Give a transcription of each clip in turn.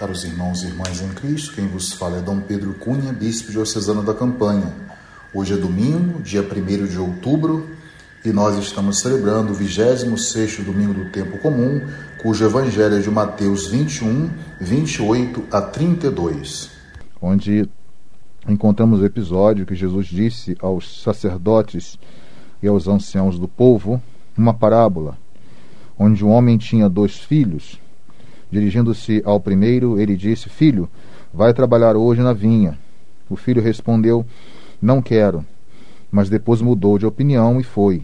caros irmãos e irmãs em Cristo, quem vos fala é Dom Pedro Cunha, bispo diocesano da Campanha. Hoje é domingo, dia 1 de outubro, e nós estamos celebrando o 26 domingo do tempo comum, cujo evangelho é de Mateus 21, 28 a 32. Onde encontramos o episódio que Jesus disse aos sacerdotes e aos anciãos do povo uma parábola, onde um homem tinha dois filhos Dirigindo-se ao primeiro, ele disse: Filho, vai trabalhar hoje na vinha. O filho respondeu: Não quero. Mas depois mudou de opinião e foi.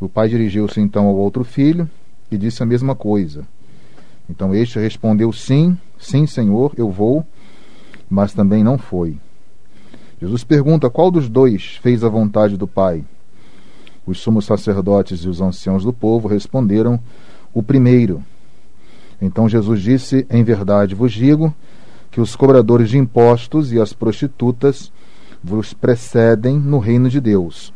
O pai dirigiu-se então ao outro filho e disse a mesma coisa. Então este respondeu: Sim, sim, senhor, eu vou. Mas também não foi. Jesus pergunta: Qual dos dois fez a vontade do pai? Os sumos sacerdotes e os anciãos do povo responderam: O primeiro. Então Jesus disse: Em verdade vos digo que os cobradores de impostos e as prostitutas vos precedem no reino de Deus.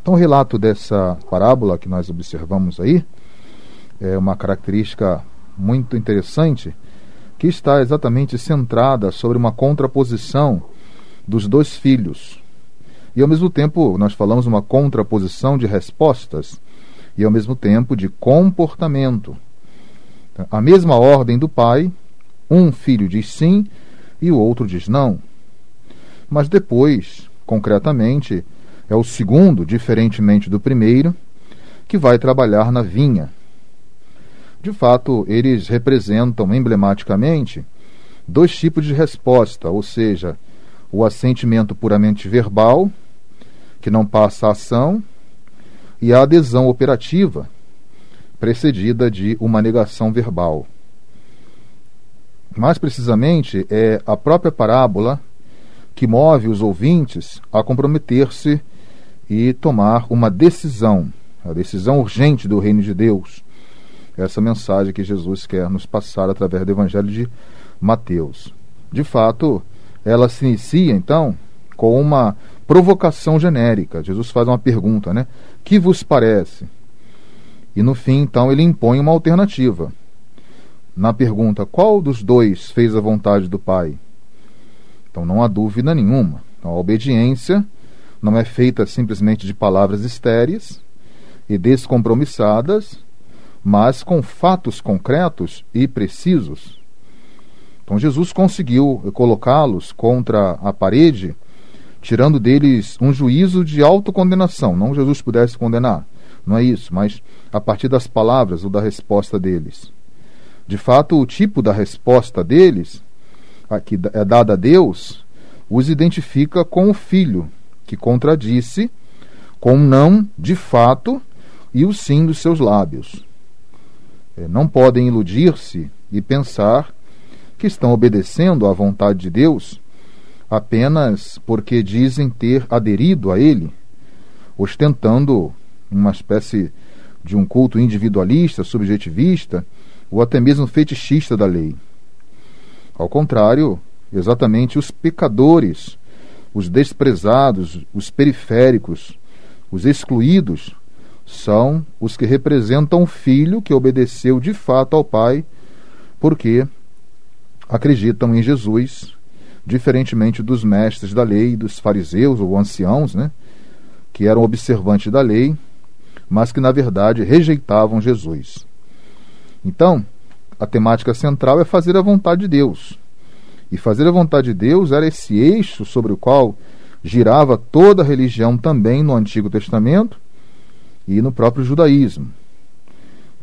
Então, o relato dessa parábola que nós observamos aí é uma característica muito interessante que está exatamente centrada sobre uma contraposição dos dois filhos. E ao mesmo tempo, nós falamos uma contraposição de respostas e ao mesmo tempo de comportamento. A mesma ordem do pai, um filho diz sim e o outro diz não. Mas depois, concretamente, é o segundo, diferentemente do primeiro, que vai trabalhar na vinha. De fato, eles representam emblematicamente dois tipos de resposta, ou seja, o assentimento puramente verbal, que não passa a ação, e a adesão operativa, precedida de uma negação verbal. Mais precisamente, é a própria parábola que move os ouvintes a comprometer-se e tomar uma decisão, a decisão urgente do reino de Deus. Essa mensagem que Jesus quer nos passar através do Evangelho de Mateus. De fato, ela se inicia então com uma provocação genérica. Jesus faz uma pergunta, né? Que vos parece? E no fim, então, ele impõe uma alternativa. Na pergunta: qual dos dois fez a vontade do Pai? Então não há dúvida nenhuma. Então, a obediência não é feita simplesmente de palavras estéreis e descompromissadas, mas com fatos concretos e precisos. Então Jesus conseguiu colocá-los contra a parede, tirando deles um juízo de autocondenação. Não Jesus pudesse condenar, não é isso, mas a partir das palavras ou da resposta deles. De fato, o tipo da resposta deles, que é dada a Deus, os identifica com o filho, que contradisse com não de fato e o sim dos seus lábios. É, não podem iludir-se e pensar que estão obedecendo à vontade de Deus apenas porque dizem ter aderido a Ele, ostentando uma espécie de um culto individualista, subjetivista ou até mesmo fetichista da lei. Ao contrário, exatamente os pecadores, os desprezados, os periféricos, os excluídos, são os que representam o filho que obedeceu de fato ao Pai, porque acreditam em Jesus, diferentemente dos mestres da lei, dos fariseus ou anciãos, né, que eram observantes da lei mas que na verdade rejeitavam Jesus. Então, a temática central é fazer a vontade de Deus. E fazer a vontade de Deus era esse eixo sobre o qual girava toda a religião também no Antigo Testamento e no próprio judaísmo.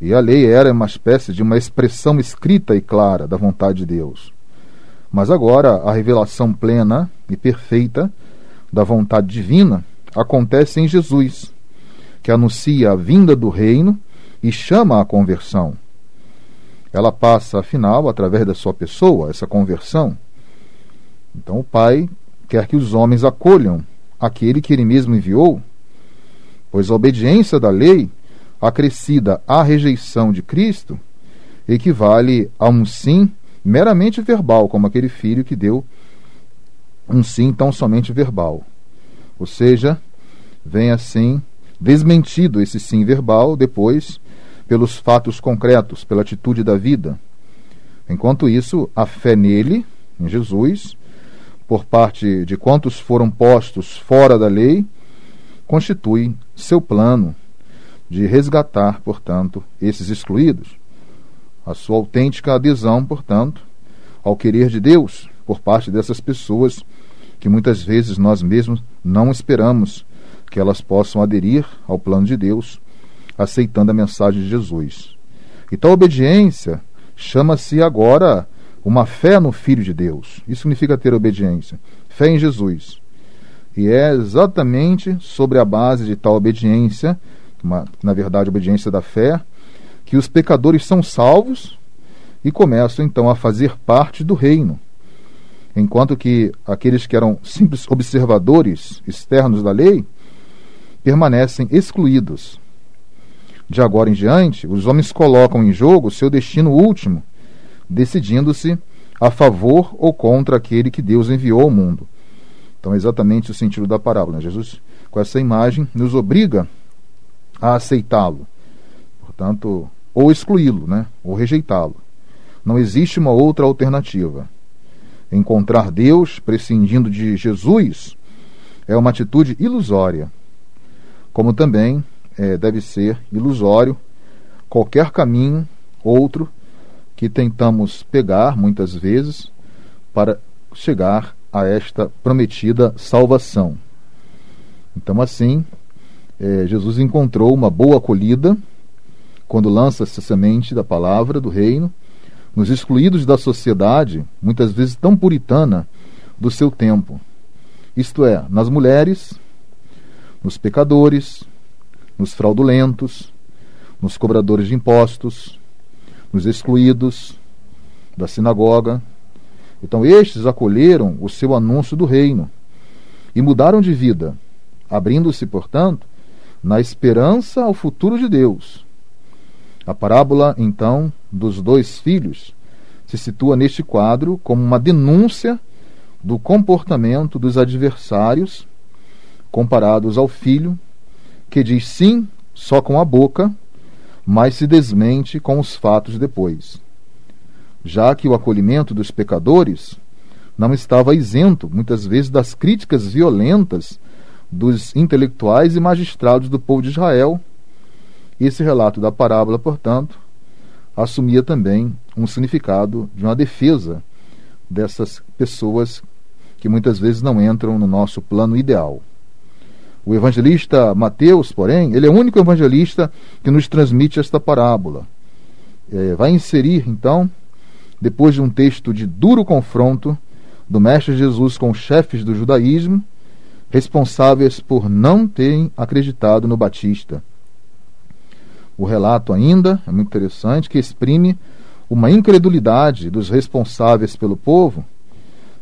E a lei era uma espécie de uma expressão escrita e clara da vontade de Deus. Mas agora a revelação plena e perfeita da vontade divina acontece em Jesus que anuncia a vinda do reino e chama à conversão. Ela passa, afinal, através da sua pessoa, essa conversão. Então o Pai quer que os homens acolham aquele que ele mesmo enviou, pois a obediência da lei, acrescida à rejeição de Cristo, equivale a um sim meramente verbal, como aquele filho que deu um sim tão somente verbal. Ou seja, vem assim Desmentido esse sim verbal, depois, pelos fatos concretos, pela atitude da vida. Enquanto isso, a fé nele, em Jesus, por parte de quantos foram postos fora da lei, constitui seu plano de resgatar, portanto, esses excluídos. A sua autêntica adesão, portanto, ao querer de Deus por parte dessas pessoas que muitas vezes nós mesmos não esperamos que elas possam aderir ao plano de Deus, aceitando a mensagem de Jesus. E tal obediência chama-se agora uma fé no Filho de Deus. Isso significa ter obediência, fé em Jesus. E é exatamente sobre a base de tal obediência, uma, na verdade, obediência da fé, que os pecadores são salvos e começam então a fazer parte do reino. Enquanto que aqueles que eram simples observadores externos da lei permanecem excluídos. De agora em diante, os homens colocam em jogo seu destino último, decidindo-se a favor ou contra aquele que Deus enviou ao mundo. Então, é exatamente o sentido da parábola. Né? Jesus, com essa imagem, nos obriga a aceitá-lo. Portanto, ou excluí-lo, né? ou rejeitá-lo. Não existe uma outra alternativa. Encontrar Deus prescindindo de Jesus é uma atitude ilusória, como também é, deve ser ilusório qualquer caminho outro que tentamos pegar muitas vezes para chegar a esta prometida salvação. Então, assim, é, Jesus encontrou uma boa acolhida quando lança essa semente da palavra do reino nos excluídos da sociedade, muitas vezes tão puritana, do seu tempo. Isto é, nas mulheres, nos pecadores, nos fraudulentos, nos cobradores de impostos, nos excluídos da sinagoga. Então, estes acolheram o seu anúncio do reino e mudaram de vida, abrindo-se, portanto, na esperança ao futuro de Deus. A parábola, então, dos dois filhos se situa neste quadro como uma denúncia do comportamento dos adversários comparados ao filho que diz sim só com a boca, mas se desmente com os fatos depois. Já que o acolhimento dos pecadores não estava isento, muitas vezes, das críticas violentas dos intelectuais e magistrados do povo de Israel. Esse relato da parábola, portanto, assumia também um significado de uma defesa dessas pessoas que muitas vezes não entram no nosso plano ideal. O evangelista Mateus, porém, ele é o único evangelista que nos transmite esta parábola. É, vai inserir, então, depois de um texto de duro confronto do Mestre Jesus com os chefes do judaísmo, responsáveis por não terem acreditado no Batista. O relato ainda é muito interessante, que exprime uma incredulidade dos responsáveis pelo povo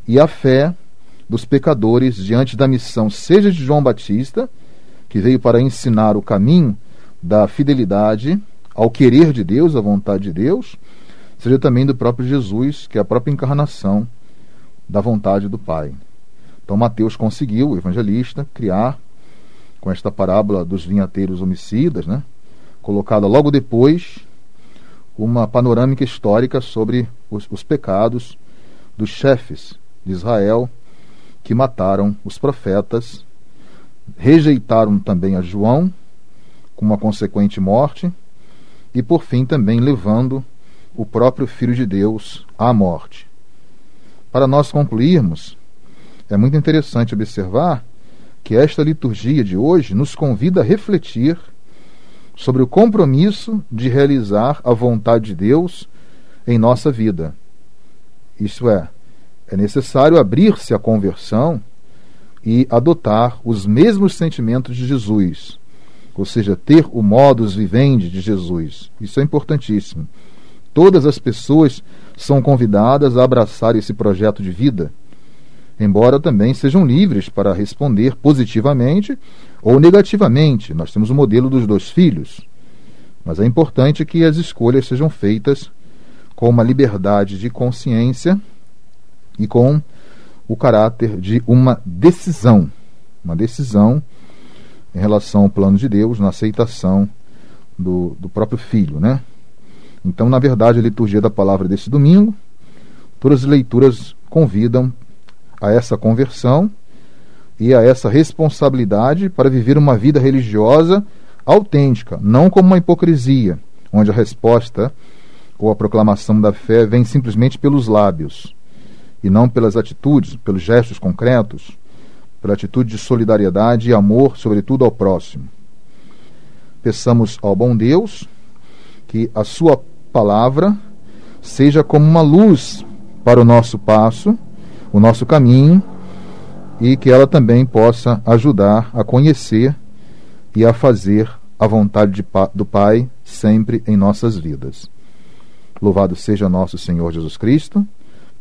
e a fé dos pecadores diante da missão, seja de João Batista, que veio para ensinar o caminho da fidelidade ao querer de Deus, à vontade de Deus, seja também do próprio Jesus, que é a própria encarnação da vontade do Pai. Então Mateus conseguiu, o evangelista, criar com esta parábola dos vinhateiros homicidas, né, colocada logo depois uma panorâmica histórica sobre os, os pecados dos chefes de Israel que mataram os profetas, rejeitaram também a João, com uma consequente morte, e por fim também levando o próprio Filho de Deus à morte. Para nós concluirmos, é muito interessante observar que esta liturgia de hoje nos convida a refletir sobre o compromisso de realizar a vontade de Deus em nossa vida. Isto é, é necessário abrir-se à conversão e adotar os mesmos sentimentos de Jesus, ou seja, ter o modus vivendi de Jesus. Isso é importantíssimo. Todas as pessoas são convidadas a abraçar esse projeto de vida, embora também sejam livres para responder positivamente ou negativamente. Nós temos o modelo dos dois filhos, mas é importante que as escolhas sejam feitas com uma liberdade de consciência e com o caráter de uma decisão, uma decisão em relação ao plano de Deus, na aceitação do, do próprio filho, né? Então, na verdade, a liturgia da palavra desse domingo Todas as leituras convidam a essa conversão e a essa responsabilidade para viver uma vida religiosa autêntica, não como uma hipocrisia, onde a resposta ou a proclamação da fé vem simplesmente pelos lábios e não pelas atitudes, pelos gestos concretos, pela atitude de solidariedade e amor, sobretudo ao próximo. Peçamos ao bom Deus que a Sua palavra seja como uma luz para o nosso passo, o nosso caminho, e que ela também possa ajudar a conhecer e a fazer a vontade de, do Pai sempre em nossas vidas. Louvado seja nosso Senhor Jesus Cristo,